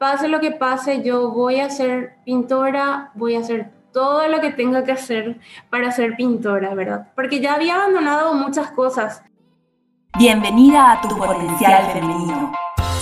pase lo que pase, yo voy a ser pintora, voy a hacer todo lo que tenga que hacer para ser pintora, ¿verdad? Porque ya había abandonado muchas cosas. Bienvenida a tu potencial femenino.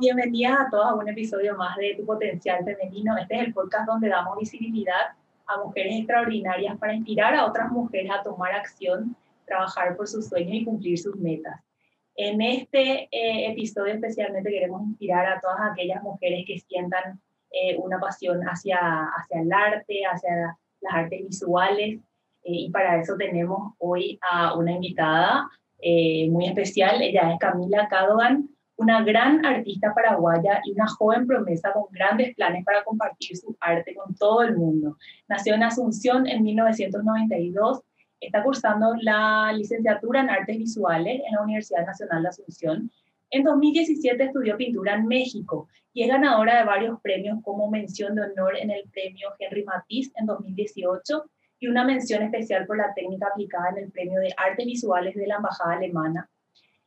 Bienvenidas a todos a un episodio más de Tu Potencial Femenino. Este es el podcast donde damos visibilidad a mujeres extraordinarias para inspirar a otras mujeres a tomar acción, trabajar por sus sueños y cumplir sus metas. En este eh, episodio especialmente queremos inspirar a todas aquellas mujeres que sientan eh, una pasión hacia, hacia el arte, hacia las artes visuales. Eh, y para eso tenemos hoy a una invitada muy especial. Ella es Camila Cadogan una gran artista paraguaya y una joven promesa con grandes planes para compartir su arte con todo el mundo. Nació en Asunción en 1992, está cursando la licenciatura en artes visuales en la Universidad Nacional de Asunción. En 2017 estudió pintura en México y es ganadora de varios premios como mención de honor en el premio Henry Matisse en 2018 y una mención especial por la técnica aplicada en el premio de artes visuales de la Embajada Alemana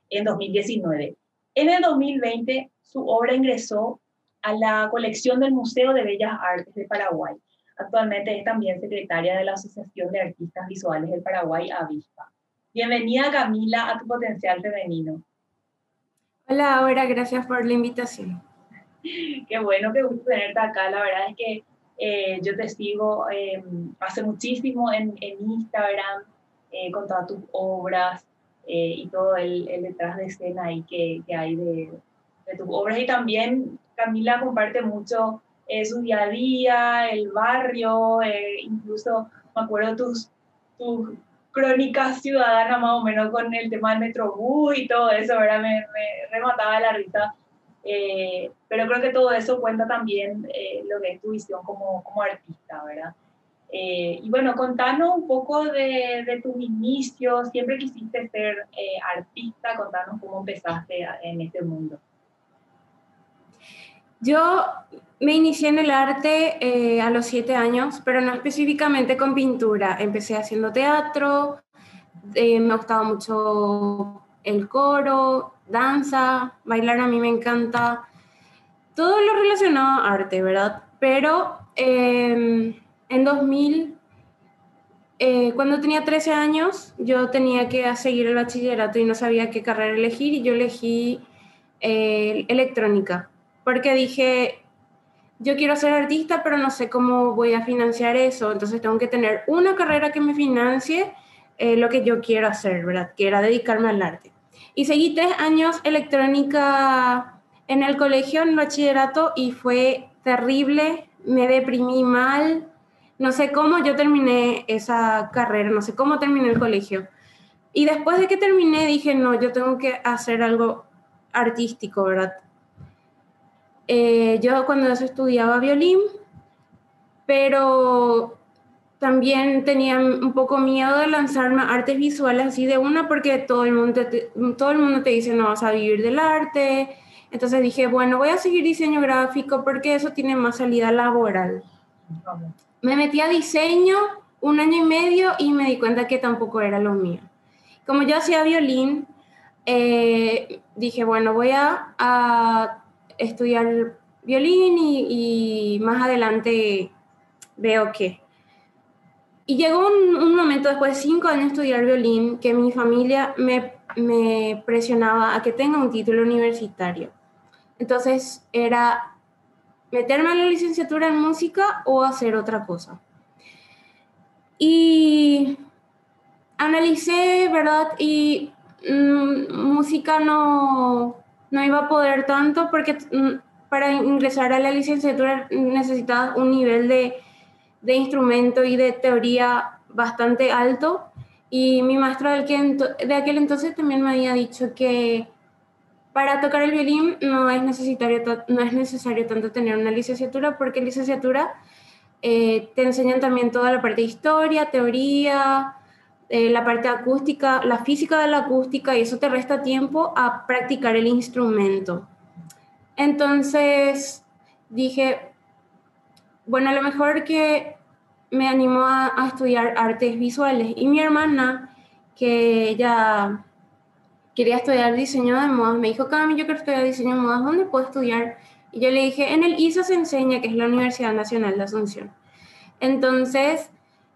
en 2019. En el 2020, su obra ingresó a la colección del Museo de Bellas Artes de Paraguay. Actualmente es también secretaria de la Asociación de Artistas Visuales del Paraguay, AVISPA. Bienvenida, Camila, a tu potencial femenino. Hola, Aura, gracias por la invitación. Qué bueno, qué gusto tenerte acá. La verdad es que eh, yo te sigo eh, hace muchísimo en, Instagram eh, con todas tus obras. Eh, y todo el, detrás de escena ahí que, que hay de, de, tus obras. Y también Camila comparte mucho eh, su día a día, el barrio, eh, incluso me acuerdo tus, tus crónicas ciudadanas más o menos con el tema del Metrobús y todo eso, ¿verdad? Me, me remataba la risa. pero creo que todo eso cuenta también lo que es tu visión como, como artista, ¿verdad? Eh, y bueno, contanos un poco de, de tus inicios, siempre quisiste ser eh, artista, contanos cómo empezaste en este mundo. Yo me inicié en el arte eh, a los siete años, pero no específicamente con pintura. Empecé haciendo teatro, me gustaba mucho el coro, danza, bailar a mí me encanta, todo lo relacionado a arte, ¿verdad? Pero em, en 2000, eh, cuando tenía 13 años, yo tenía que seguir el bachillerato y no sabía qué carrera elegir y yo elegí eh, electrónica, porque dije, yo quiero ser artista, pero no sé cómo voy a financiar eso, entonces tengo que tener una carrera que me financie eh, lo que yo quiero hacer, ¿verdad? Que era dedicarme al arte. Y seguí tres años electrónica en el colegio, en el bachillerato, y fue terrible, me deprimí mal, no sé cómo yo terminé esa carrera, no sé cómo terminé el colegio. Y después de que terminé dije, no, yo tengo que hacer algo artístico, ¿verdad? Eh, yo cuando eso estudiaba violín, pero también tenía un poco miedo de lanzarme a artes visuales así de una porque todo el mundo te, todo el mundo te dice no vas a vivir del arte. Entonces dije, bueno, voy a seguir diseño gráfico porque eso tiene más salida laboral me metí a diseño un año y medio y me di cuenta que tampoco era lo mío. Como yo hacía violín, eh, dije, bueno, voy a, estudiar violín y, más adelante veo qué. Y llegó un, momento después de cinco años estudiar violín que mi familia me, me presionaba a que tenga un título universitario. Entonces era meterme a la licenciatura en música o hacer otra cosa. Y analicé, ¿verdad? Y mm, música no, no iba a poder tanto porque mm, para ingresar a la licenciatura necesitaba un nivel de, de, instrumento y de teoría bastante alto. Y mi maestro que de aquel entonces también me había dicho que Para tocar el violín no es necesario, no es necesario tanto tener una licenciatura porque en licenciatura eh, te enseñan también toda la parte de historia, teoría, eh, la parte acústica, la física de la acústica y eso te resta tiempo a practicar el instrumento. Entonces dije, bueno, a lo mejor que me animó a, a estudiar artes visuales y mi hermana, que ella quería estudiar diseño de modas. Me dijo, Cami, yo quiero estudiar diseño de modas, ¿dónde puedo estudiar? Y yo le dije, en el ISA se enseña, que es la Universidad Nacional de Asunción. Entonces,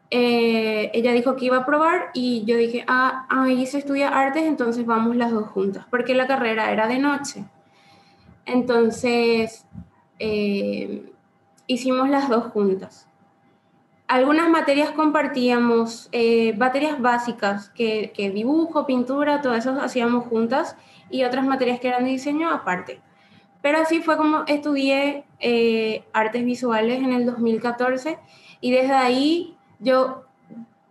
eh, ella dijo que iba a probar y yo dije, ah, ahí se estudia artes, entonces vamos las dos juntas, porque la carrera era de noche. Entonces, eh, hicimos las dos juntas algunas materias compartíamos, eh, materias básicas, que, dibujo, pintura, todo eso hacíamos juntas, y otras materias que eran de diseño aparte. Pero así fue como estudié eh, artes visuales en el 2014 y desde ahí yo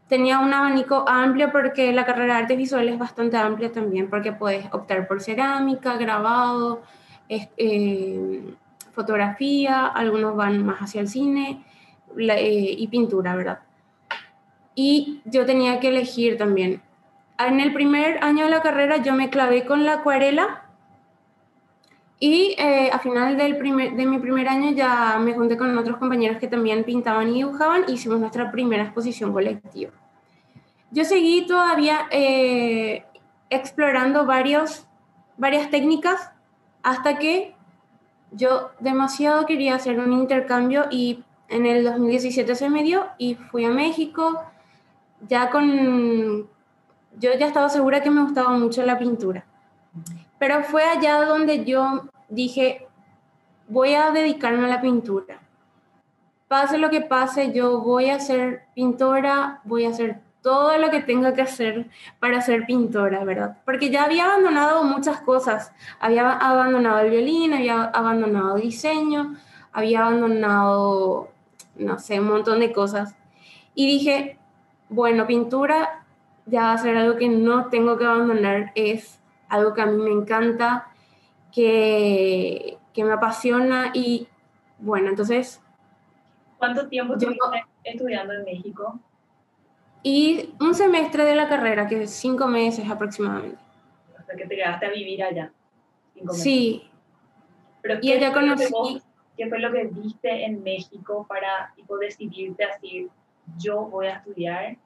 tenía un abanico amplio porque la carrera de artes visuales es bastante amplia también porque puedes optar por cerámica, grabado, eh, fotografía, algunos van más hacia el cine, eh, y pintura, ¿verdad? Y yo tenía que elegir también. En el primer año de la carrera yo me clavé con la acuarela y eh, a final del primer, de mi primer año ya me junté con otros compañeros que también pintaban y dibujaban y hicimos nuestra primera exposición colectiva. Yo seguí todavía eh, explorando varios, varias técnicas hasta que yo demasiado quería hacer un intercambio y en el 2017 se me dio y fui a México, ya con... Yo ya estaba segura que me gustaba mucho la pintura, pero fue allá donde yo dije, voy a dedicarme a la pintura. Pase lo que pase, yo voy a ser pintora, voy a hacer todo lo que tenga que hacer para ser pintora, ¿verdad? Porque ya había abandonado muchas cosas. Había abandonado el violín, había abandonado diseño, había abandonado no sé, un montón de cosas. Y dije, bueno, pintura ya va a ser algo que no tengo que abandonar, es algo que a mí me encanta, que, que me apasiona y bueno, entonces... ¿Cuánto tiempo estuviste estudiando en México? Y un semestre de la carrera, que es cinco meses aproximadamente. Hasta que te quedaste a vivir allá. Sí. Pero y allá conocí... ¿Qué fue lo que viste en México para tipo, decidirte así, yo voy a estudiar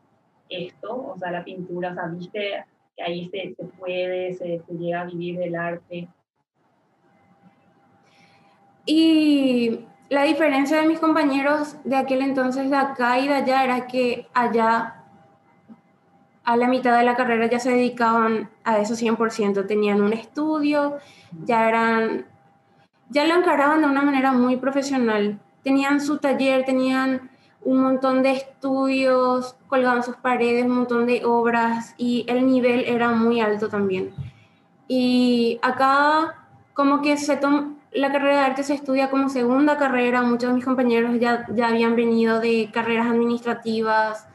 esto, o sea, la pintura, o sea, viste que ahí se, se puede, se, se, llega a vivir del arte? Y la diferencia de mis compañeros de aquel entonces de acá y de allá era que allá a la mitad de la carrera ya se dedicaban a eso 100%, tenían un estudio, ya eran ya lo encaraban de una manera muy profesional. Tenían su taller, tenían un montón de estudios, colgaban sus paredes, un montón de obras y el nivel era muy alto también. Y acá como que se la carrera de arte se estudia como segunda carrera, muchos de mis compañeros ya, ya habían venido de carreras administrativas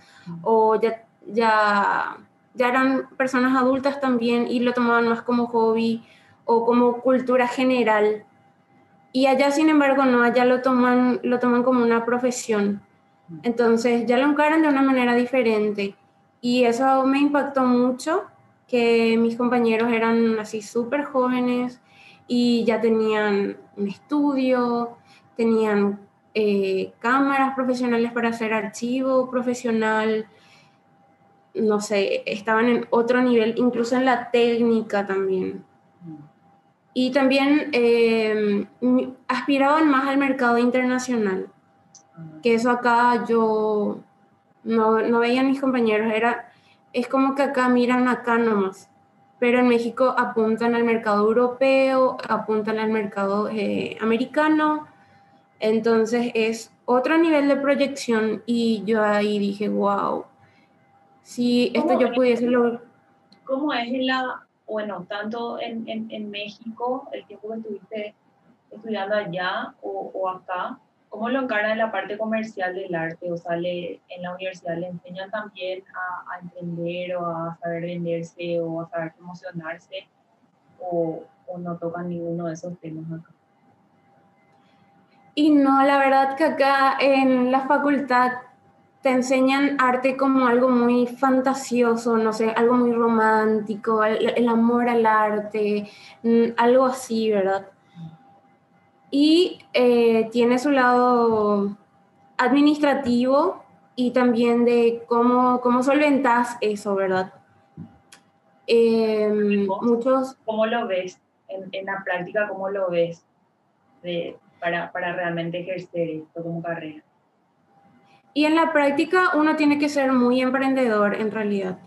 o ya, ya, ya eran personas adultas también y lo tomaban más como hobby o como cultura general. Y allá, sin embargo, no, allá lo toman, lo toman como una profesión. Entonces, ya lo encaran de una manera diferente. Y eso me impactó mucho, que mis compañeros eran así súper jóvenes y ya tenían un estudio, tenían eh, cámaras profesionales para hacer archivo profesional, no sé, estaban en otro nivel, incluso en la técnica también y también eh, aspiraban más al mercado internacional, que eso acá yo no, no veía a mis compañeros, era, es como que acá miran acá nomás, pero en México apuntan al mercado europeo, apuntan al mercado eh, americano, entonces es otro nivel de proyección y yo ahí dije, wow, si esto yo pudiese lograr. ¿Cómo es la bueno, tanto en, en, en, México, el tiempo que estuviste estudiando allá o, o, acá, ¿cómo lo encargan en la parte comercial del arte? O sea, en la universidad le enseñan también a, a, emprender o a saber venderse o a saber promocionarse, o, o no tocan ninguno de esos temas acá? Y no, la verdad que acá en la facultad te enseñan arte como algo muy fantasioso, no sé, algo muy romántico, el, amor al arte, mm, algo así, ¿verdad? Y eh, tiene su lado administrativo y también de cómo, cómo solventas eso, ¿verdad? Em, muchos... ¿Cómo lo ves en, en, la práctica? ¿Cómo lo ves de, para, para realmente ejercer esto como carrera? Y en la práctica uno tiene que ser muy emprendedor en realidad.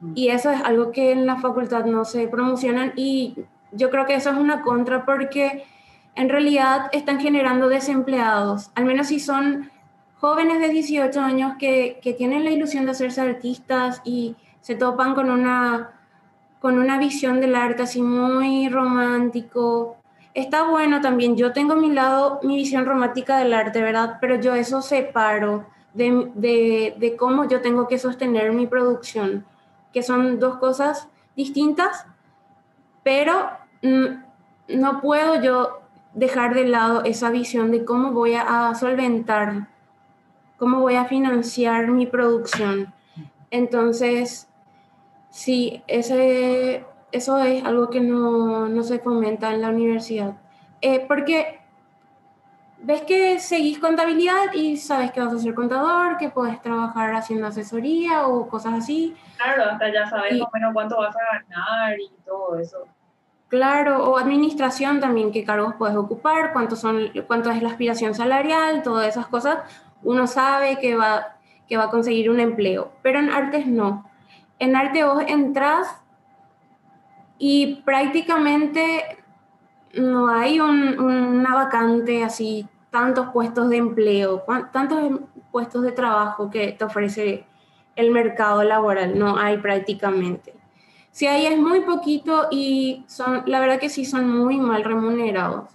Mm. Y eso es algo que en la facultad no se promocionan y yo creo que eso es una contra porque en realidad están generando desempleados, al menos si son jóvenes de 18 años que, que tienen la ilusión de hacerse artistas y se topan con una, con una visión del arte así muy romántico. Está bueno también, yo tengo mi lado, mi visión romántica del arte, ¿verdad? Pero yo eso separo de, de, cómo yo tengo que sostener mi producción, que son dos cosas distintas, pero no puedo yo dejar de lado esa visión de cómo voy a solventar, cómo voy a financiar mi producción. Entonces, sí, ese, eso es algo que no, no se fomenta en la universidad. Eh, porque ves que seguís contabilidad y sabes que vas a ser contador, que puedes trabajar haciendo asesoría o cosas así. Claro, hasta ya sabes más o menos cuánto vas a ganar y todo eso. Claro, o administración también, qué cargos puedes ocupar, cuánto, son, cuánto es la aspiración salarial, todas esas cosas. Uno sabe que va, que va a conseguir un empleo, pero en artes no. En arte vos entras y prácticamente no hay una vacante así, tantos puestos de empleo, tantos puestos de trabajo que te ofrece el mercado laboral, no hay prácticamente. Si hay es muy poquito y son, la verdad que sí son muy mal remunerados.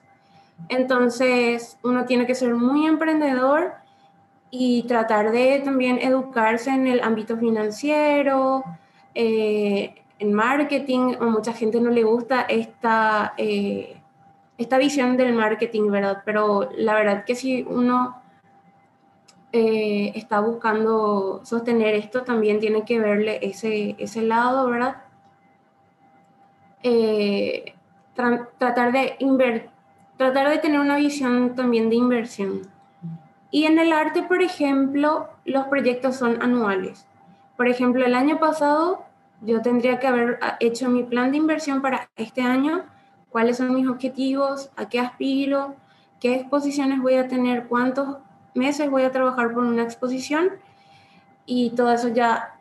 Entonces uno tiene que ser muy emprendedor y tratar de también educarse en el ámbito financiero, eh, en marketing. A mucha gente no le gusta esta... Eh, esta visión del marketing, ¿verdad? Pero la verdad que si uno eh, está buscando sostener esto, también tiene que verle ese, ese lado, ¿verdad? Eh, tratar, de tratar de tener una visión también de inversión. Y en el arte, por ejemplo, los proyectos son anuales. Por ejemplo, el año pasado yo tendría que haber hecho mi plan de inversión para este año cuáles son mis objetivos, a qué aspiro, qué exposiciones voy a tener, cuántos meses voy a trabajar por una exposición y todo eso ya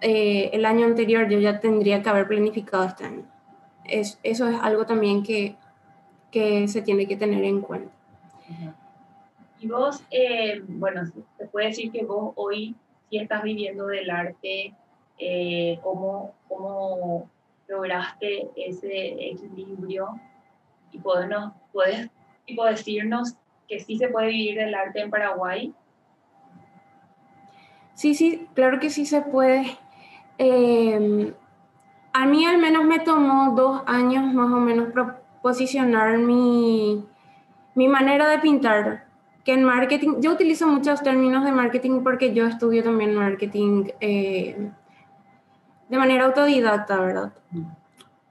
eh, el año anterior yo ya tendría que haber planificado este año. Es, eso es algo también que, que, se tiene que tener en cuenta. Y vos, eh, bueno, se puede decir que vos hoy sí estás viviendo del arte, eh, ¿cómo, cómo lograste ese equilibrio y podernos, puedes tipo, decirnos que sí se puede vivir del arte en Paraguay? Sí, sí, claro que sí se puede. Em, a mí al menos me tomó dos años más o menos posicionar mi, mi manera de pintar. Que en marketing, yo utilizo muchos términos de marketing porque yo estudio también marketing eh, de manera autodidacta, ¿verdad?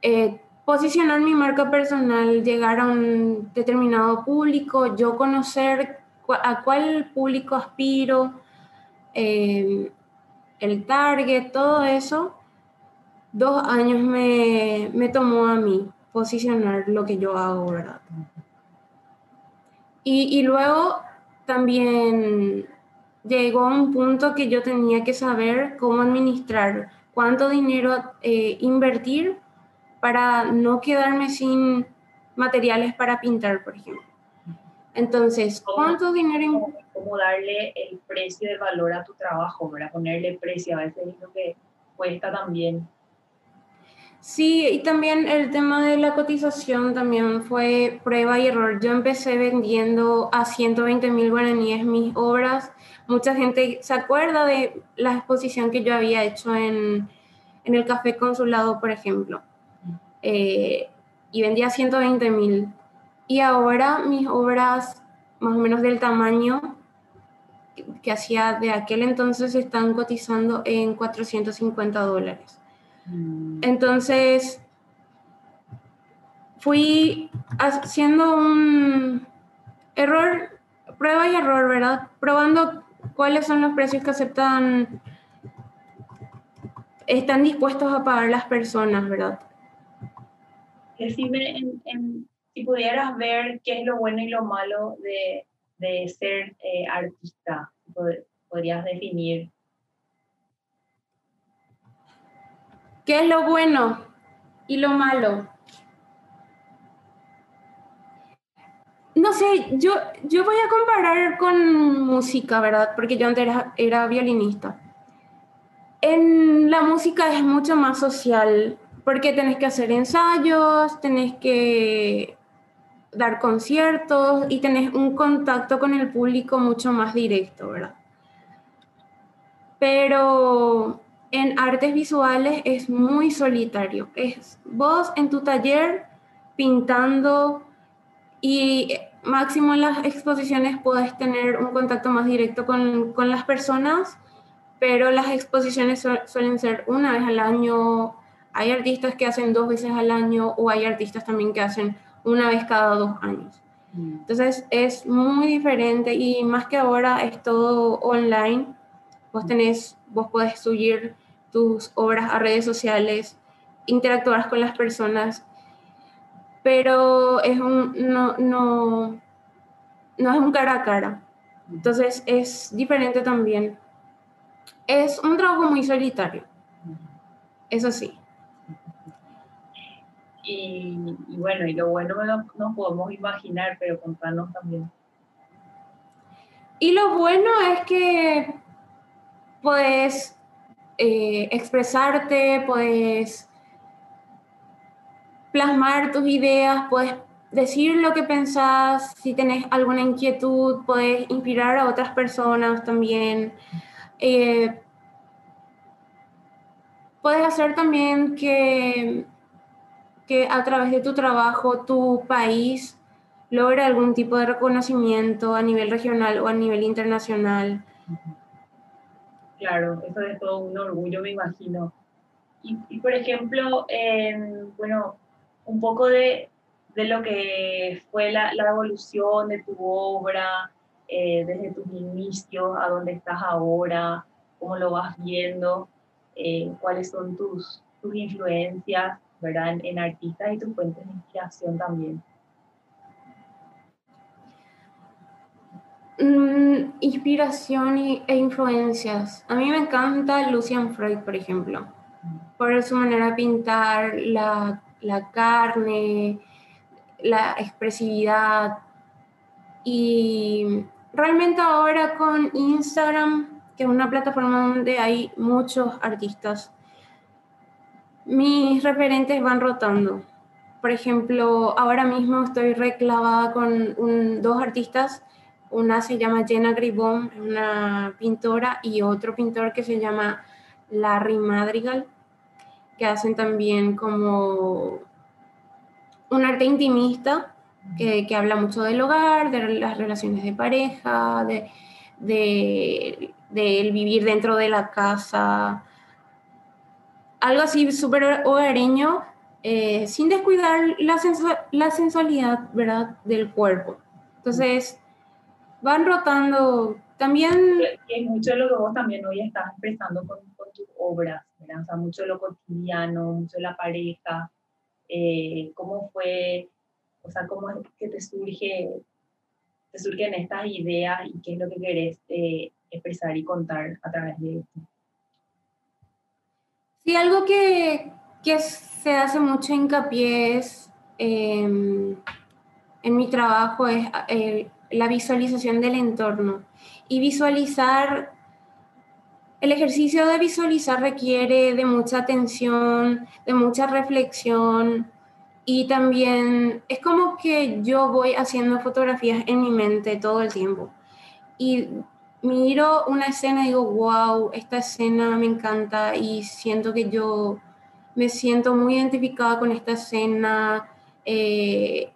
Eh, posicionar mi marca personal, llegar a un determinado público, yo conocer a cuál público aspiro, eh, el target, todo eso, dos años me, me, tomó a mí posicionar lo que yo hago, ¿verdad? Y, y luego también llegó a un punto que yo tenía que saber cómo administrar cuánto dinero eh, invertir para no quedarme sin materiales para pintar, por ejemplo. Entonces, ¿cuánto dinero? ¿Cómo darle el precio del valor a tu trabajo, para Ponerle precio, a veces es lo que cuesta también. Sí, y también el tema de la cotización también fue prueba y error. Yo empecé vendiendo a 120 mil guaraníes mis obras mucha gente se acuerda de la exposición que yo había hecho en, en el Café Consulado, por ejemplo. Eh, y vendía 120 mil. Y ahora mis obras más o menos del tamaño que hacía de aquel entonces están cotizando en 450 dólares. Mm. Entonces, fui haciendo un error, prueba y error, ¿verdad? Probando cuáles son los precios que aceptan, están dispuestos a pagar las personas, ¿verdad? Decime, si pudieras ver qué es lo bueno y lo malo de, de ser eh, artista, podrías definir. ¿Qué es lo bueno y lo malo? No sé, yo, yo voy a comparar con música, ¿verdad? Porque yo antes era, era violinista. En la música es mucho más social, porque tenés que hacer ensayos, tenés que dar conciertos y tenés un contacto con el público mucho más directo, ¿verdad? Pero en artes visuales es muy solitario. Es vos en tu taller pintando y máximo en las exposiciones puedes tener un contacto más directo con, con las personas, pero las exposiciones suelen ser una vez al año. Hay artistas que hacen dos veces al año o hay artistas también que hacen una vez cada dos años. Mm. Entonces es muy diferente y más que ahora es todo online. Vos tenés, vos podés subir tus obras a redes sociales, interactuar con las personas pero es un, no, no, no es un cara a cara. Entonces es diferente también. Es un trabajo muy solitario. Eso sí. Y, bueno, y lo bueno no, podemos imaginar, pero contanos también. Y lo bueno es que puedes eh, expresarte, puedes plasmar tus ideas, puedes decir lo que pensás, si tenés alguna inquietud, puedes inspirar a otras personas también. Eh, puedes hacer también que, que a través de tu trabajo tu país logre algún tipo de reconocimiento a nivel regional o a nivel internacional. Claro, eso es todo un orgullo, me imagino. Y, por ejemplo, bueno, un poco de, de lo que fue la, la, evolución de tu obra, eh, desde tus inicios a dónde estás ahora, cómo lo vas viendo, eh, cuáles son tus, tus influencias ¿verdad? En, artistas y tus fuentes de inspiración también. Mm, inspiración e influencias. A mí me encanta Lucian Freud, por ejemplo, por su manera de pintar, la la carne, la expresividad. Y realmente ahora con Instagram, que es una plataforma donde hay muchos artistas, mis referentes van rotando. Por ejemplo, ahora mismo estoy reclavada con dos artistas. Una se llama Jenna Gribon, una pintora, y otro pintor que se llama Larry Madrigal que hacen también como un arte intimista que, que habla mucho del hogar, de las relaciones de pareja, de, de, vivir dentro de la casa, algo así súper hogareño, eh, sin descuidar la, la sensualidad ¿verdad? del cuerpo. Entonces, van rotando también... Es mucho lo que vos también hoy estás expresando con, tus obras, ¿verdad? O mucho lo cotidiano, mucho la pareja, eh, cómo fue, o sea, cómo es que te surge, te surgen estas ideas y qué es lo que querés eh, expresar y contar a través de esto. Sí, algo que, que se hace mucho hincapié es, em, en mi trabajo es eh, la visualización del entorno y visualizar, el ejercicio de visualizar requiere de mucha atención, de mucha reflexión y también es como que yo voy haciendo fotografías en mi mente todo el tiempo y miro una escena y digo, wow, esta escena me encanta y siento que yo me siento muy identificada con esta escena, eh,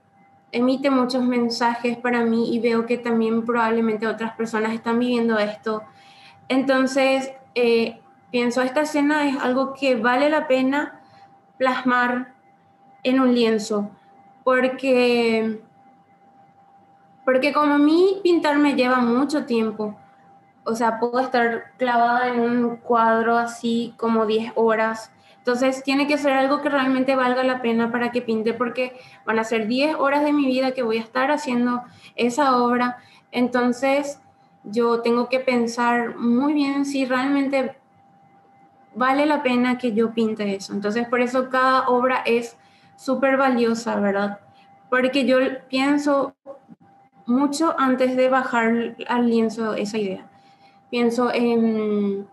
emite muchos mensajes para mí y veo que también probablemente otras personas están viviendo esto. Entonces, eh, pienso, esta escena es algo que vale la pena plasmar en un lienzo, porque, porque como a mí pintar me lleva mucho tiempo, o sea, puedo estar clavada en un cuadro así como 10 horas. Entonces tiene que ser algo que realmente valga la pena para que pinte porque van a ser 10 horas de mi vida que voy a estar haciendo esa obra. Entonces yo tengo que pensar muy bien si realmente vale la pena que yo pinte eso. Entonces por eso cada obra es súper valiosa, ¿verdad? Porque yo pienso mucho antes de bajar al lienzo esa idea pienso en,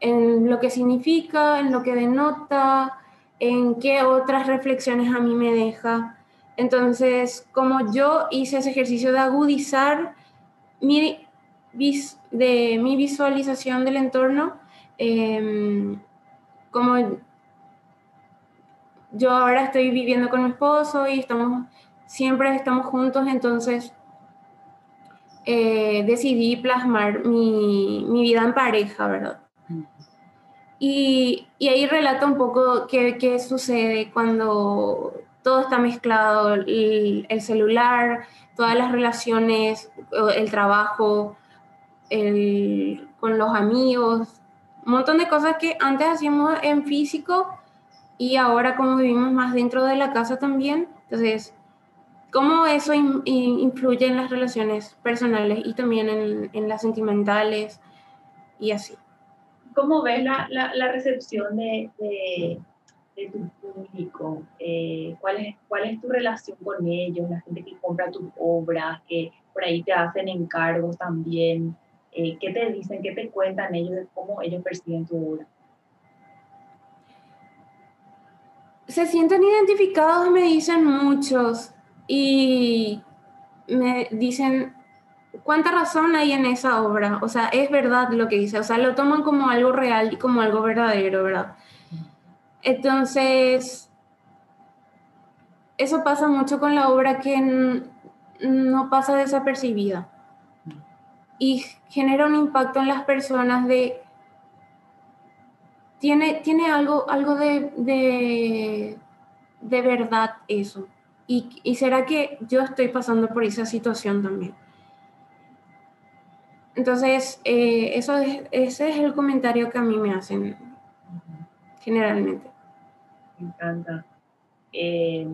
en lo que significa, en lo que denota, en qué otras reflexiones a mí me deja. Entonces, como yo hice ese ejercicio de agudizar mi, de mi visualización del entorno, em, como yo ahora estoy viviendo con mi esposo y estamos, siempre estamos juntos, entonces eh, decidí plasmar mi, mi, vida en pareja, ¿verdad? Y, y ahí relata un poco qué, qué, sucede cuando todo está mezclado, el, el, celular, todas las relaciones, el trabajo, el, con los amigos, un montón de cosas que antes hacíamos en físico y ahora como vivimos más dentro de la casa también, entonces cómo eso influye en las relaciones personales y también en, las sentimentales y así. ¿Cómo ves la, la, recepción de, de, tu público? Eh, ¿cuál, es, ¿Cuál es tu relación con ellos? La gente que compra tus obras, que por ahí te hacen encargos también. Eh, ¿Qué te dicen, qué te cuentan ellos de cómo ellos perciben tu obra? Se sienten identificados, me dicen muchos y me dicen, ¿cuánta razón hay en esa obra? O sea, es verdad lo que dice, o sea, lo toman como algo real y como algo verdadero, ¿verdad? Entonces, eso pasa mucho con la obra que no pasa desapercibida y genera un impacto en las personas de... Tiene, tiene algo, algo de, de, verdad eso. Y, será que yo estoy pasando por esa situación también. Entonces, eh, eso ese es el comentario que a mí me hacen generalmente. Me encanta. Eh,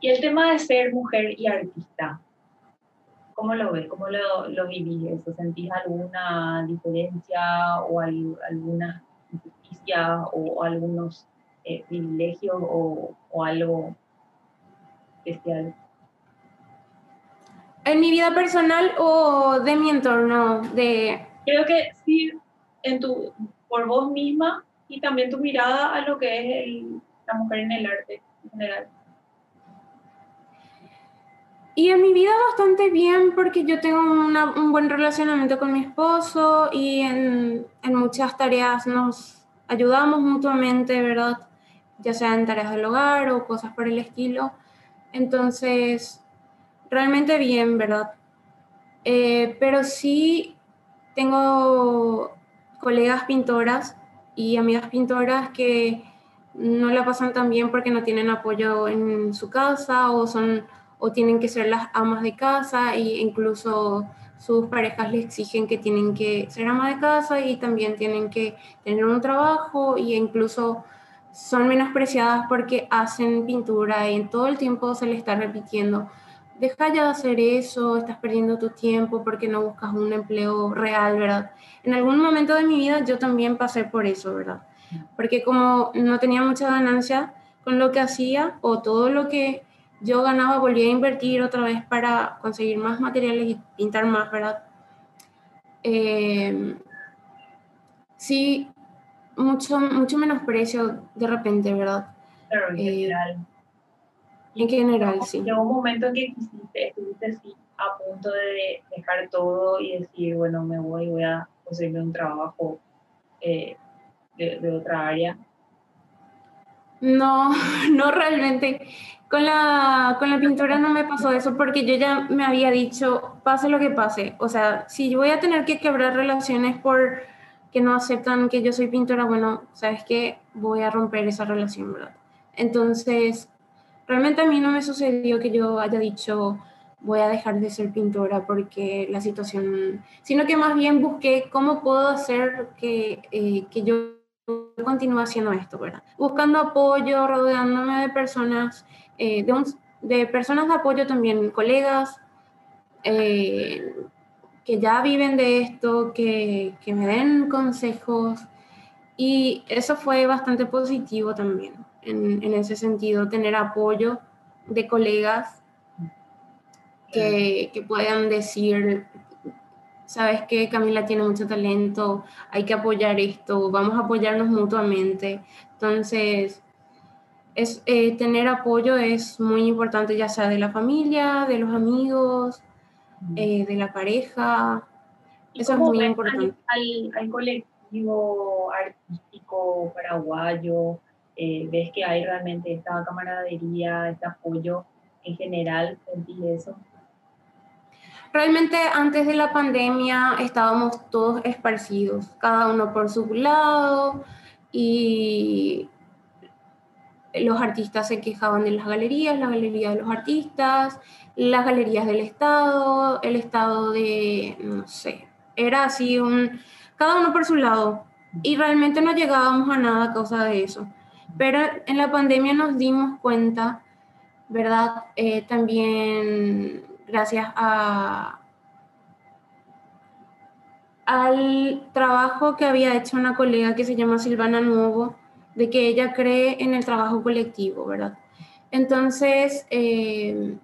y el tema de ser mujer y artista, ¿cómo lo ves? ¿Cómo lo, lo vivís? ¿Sentís alguna diferencia o alguna injusticia o, algunos eh, privilegios o, o algo especial? ¿En mi vida personal o de mi entorno? De... Creo que sí, en tu, por vos misma y también tu mirada a lo que es la mujer en el arte en general. Y en mi vida bastante bien porque yo tengo un buen relacionamiento con mi esposo y en, en, muchas tareas nos ayudamos mutuamente, ¿verdad? Ya sea en tareas del hogar o cosas por el estilo. Entonces, realmente bien, ¿verdad? Eh, pero sí tengo colegas pintoras y amigas pintoras que no la pasan tan bien porque no tienen apoyo en su casa o son o tienen que ser las amas de casa e incluso sus parejas les exigen que tienen que ser ama de casa y también tienen que tener un trabajo e incluso son menospreciadas porque hacen pintura y en todo el tiempo se les está repitiendo, deja ya de hacer eso, estás perdiendo tu tiempo porque no buscas un empleo real, ¿verdad? En algún momento de mi vida yo también pasé por eso, ¿verdad? Porque como no tenía mucha ganancia con lo que hacía o todo lo que yo ganaba volvía a invertir otra vez para conseguir más materiales y pintar más, ¿verdad? Eh, sí, mucho, mucho menosprecio de repente, ¿verdad? Claro, en eh, general. En general, sí. Llegó un momento en que estuviste así a punto de dejar todo y decir, bueno, me voy, voy a conseguir un trabajo eh, de, de, otra área. No, no realmente. Con la, con la pintura no me pasó eso porque yo ya me había dicho, pase lo que pase. O sea, si voy a tener que quebrar relaciones por que no aceptan que yo soy pintora, bueno, sabes que voy a romper esa relación, ¿verdad? Entonces, realmente a mí no me sucedió que yo haya dicho, voy a dejar de ser pintora porque la situación, sino que más bien busqué cómo puedo hacer que, eh, que yo continúe haciendo esto, ¿verdad? Buscando apoyo, rodeándome de personas, eh, de, de, personas de apoyo también, colegas, eh, que ya viven de esto, que, me den consejos. Y eso fue bastante positivo también, en, ese sentido, tener apoyo de colegas que puedan decir, sabes que Camila tiene mucho talento, hay que apoyar esto, vamos a apoyarnos mutuamente. Entonces, es, eh, tener apoyo es muy importante, ya sea de la familia, de los amigos, eh, de la pareja. Eso es muy importante. Al, colectivo artístico paraguayo, eh, ves que hay realmente esta camaradería, este apoyo en general, ¿sentís eso? Realmente antes de la pandemia estábamos todos esparcidos, cada uno por su lado y los artistas se quejaban de las galerías, las galerías de los artistas, las galerías del Estado, el Estado de, no sé, era así un, cada uno por su lado y realmente no llegábamos a nada a causa de eso. Pero en la pandemia nos dimos cuenta, ¿verdad? Eh, también gracias a, al trabajo que había hecho una colega que se llama Silvana Nuevo, de que ella cree en el trabajo colectivo, ¿verdad? Entonces, eh,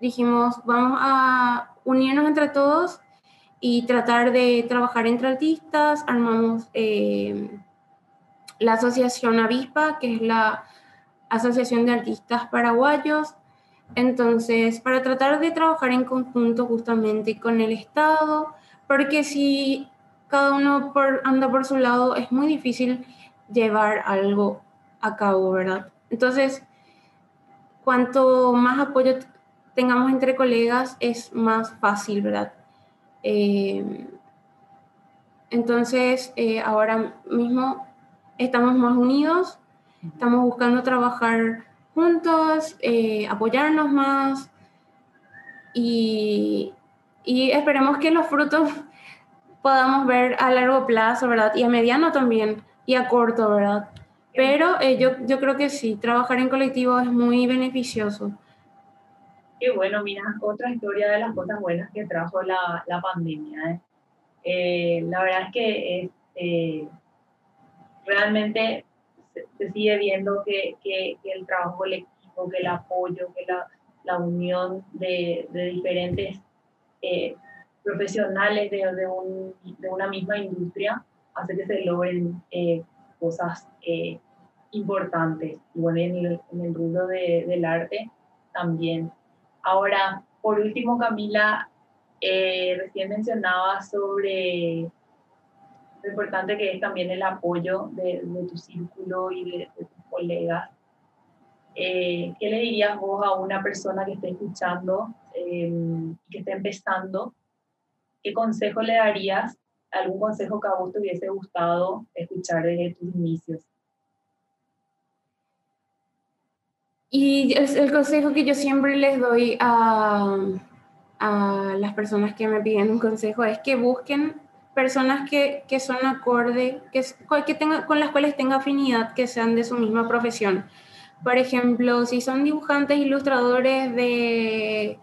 dijimos, vamos a unirnos entre todos y tratar de trabajar entre artistas. Armamos eh, la Asociación Avispa, que es la Asociación de Artistas Paraguayos. Entonces, para tratar de trabajar en conjunto justamente con el Estado, porque si cada uno anda por su lado, es muy difícil llevar algo a cabo, ¿verdad? Entonces, cuanto más apoyo tengamos entre colegas, es más fácil, ¿verdad? Eh, entonces, eh, ahora mismo estamos más unidos, estamos buscando trabajar juntos, eh, apoyarnos más y, y esperemos que los frutos podamos ver a largo plazo, ¿verdad? Y a mediano también y a corto, ¿verdad? Pero eh, yo, yo creo que sí, trabajar en colectivo es muy beneficioso. Qué bueno, mira, otra historia de las cosas buenas que trajo la, la pandemia. ¿eh? Eh, la verdad es que este, realmente se, sigue viendo que, que, el trabajo colectivo, que el apoyo, que la, la unión de, de diferentes profesionales de, de, un, de, una misma industria hace que se logren eh, cosas eh, importantes. Y bueno, en el, en el rubro de, del arte también. Ahora, por último, Camila, eh, recién mencionaba sobre lo importante que es también el apoyo de, de tu círculo y de, tus colegas. ¿Qué le dirías vos a una persona que esté escuchando, que esté empezando? ¿Qué consejo le darías algún consejo que a vos te hubiese gustado escuchar desde tus inicios? Y el consejo que yo siempre les doy a, a las personas que me piden un consejo es que busquen personas que, que son acorde, que, que tenga, con las cuales tenga afinidad, que sean de su misma profesión. Por ejemplo, si son dibujantes, ilustradores de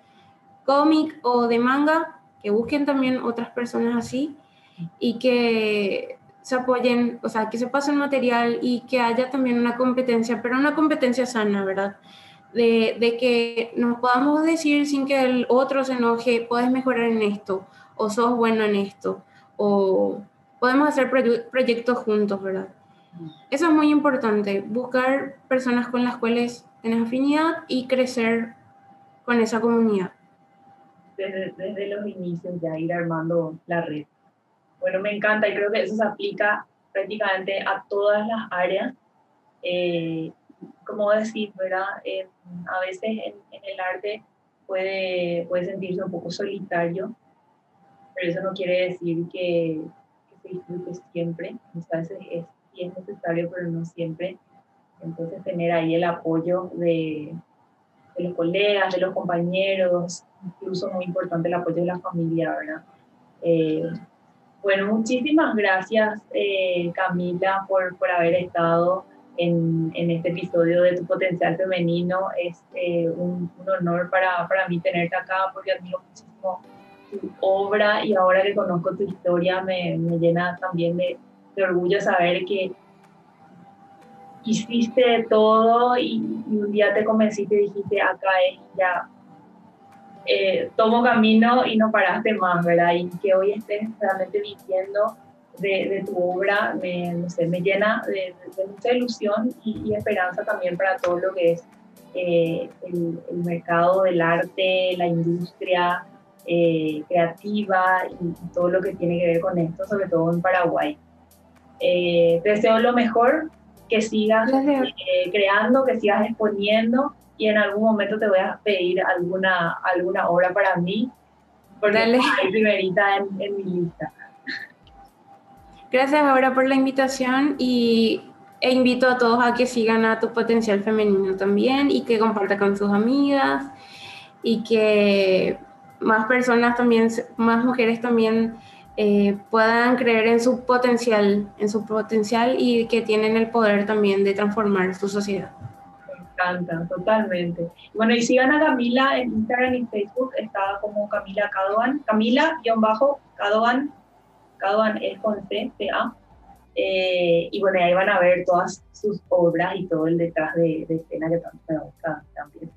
cómic o de manga, que busquen también otras personas así y que se apoyen, o sea, que se pasen material y que haya también una competencia, pero una competencia sana, ¿verdad? De, de, que nos podamos decir sin que el otro se enoje, puedes mejorar en esto, o sos bueno en esto, o podemos hacer proyectos juntos, ¿verdad? Eso es muy importante, buscar personas con las cuales tienes afinidad y crecer con esa comunidad. Desde, desde los inicios ya ir armando la red. Bueno, me encanta y creo que eso se aplica prácticamente a todas las áreas Eh, como decir, ¿verdad? a veces en, el arte puede, puede sentirse un poco solitario, pero eso no quiere decir que, se disfrute siempre. A veces es, es necesario, pero no siempre. Entonces, tener ahí el apoyo de, de los colegas, de los compañeros, incluso muy importante el apoyo de la familia, ¿verdad? Eh, bueno, muchísimas gracias eh, Camila por, por haber estado en, en, este episodio de Tu Potencial Femenino. Es eh, un, un, honor para, para mí tenerte acá porque admiro muchísimo tu obra y ahora que conozco tu historia me, me llena también de, de orgullo saber que hiciste todo y, un día te convenciste y dijiste, acá es ya, eh, tomo camino y no paraste más, ¿verdad? Y que hoy estés realmente viviendo de, tu obra me, no sé, me llena de, mucha ilusión y, esperanza también para todo lo que es eh, el, mercado del arte, la industria eh, creativa y, todo lo que tiene que ver con esto, sobre todo en Paraguay. te deseo lo mejor que sigas eh, creando, que sigas exponiendo y en algún momento te voy a pedir alguna, alguna obra para mí, porque Dale. hay primerita en, en, mi lista. Gracias ahora por la invitación y e invito a todos a que sigan a tu potencial femenino también y que compartan con sus amigas y que más personas también, más mujeres también eh, puedan creer en su potencial, en su potencial y que tienen el poder también de transformar su sociedad. Me encanta, totalmente. Bueno, y sigan a Camila en Instagram y Facebook, está como Camila Cadovan, Camila-Cadovan, Cadovan es con C, C A. Eh, y bueno, ahí van a ver todas sus obras y todo el detrás de, de escena que tanto me gusta también.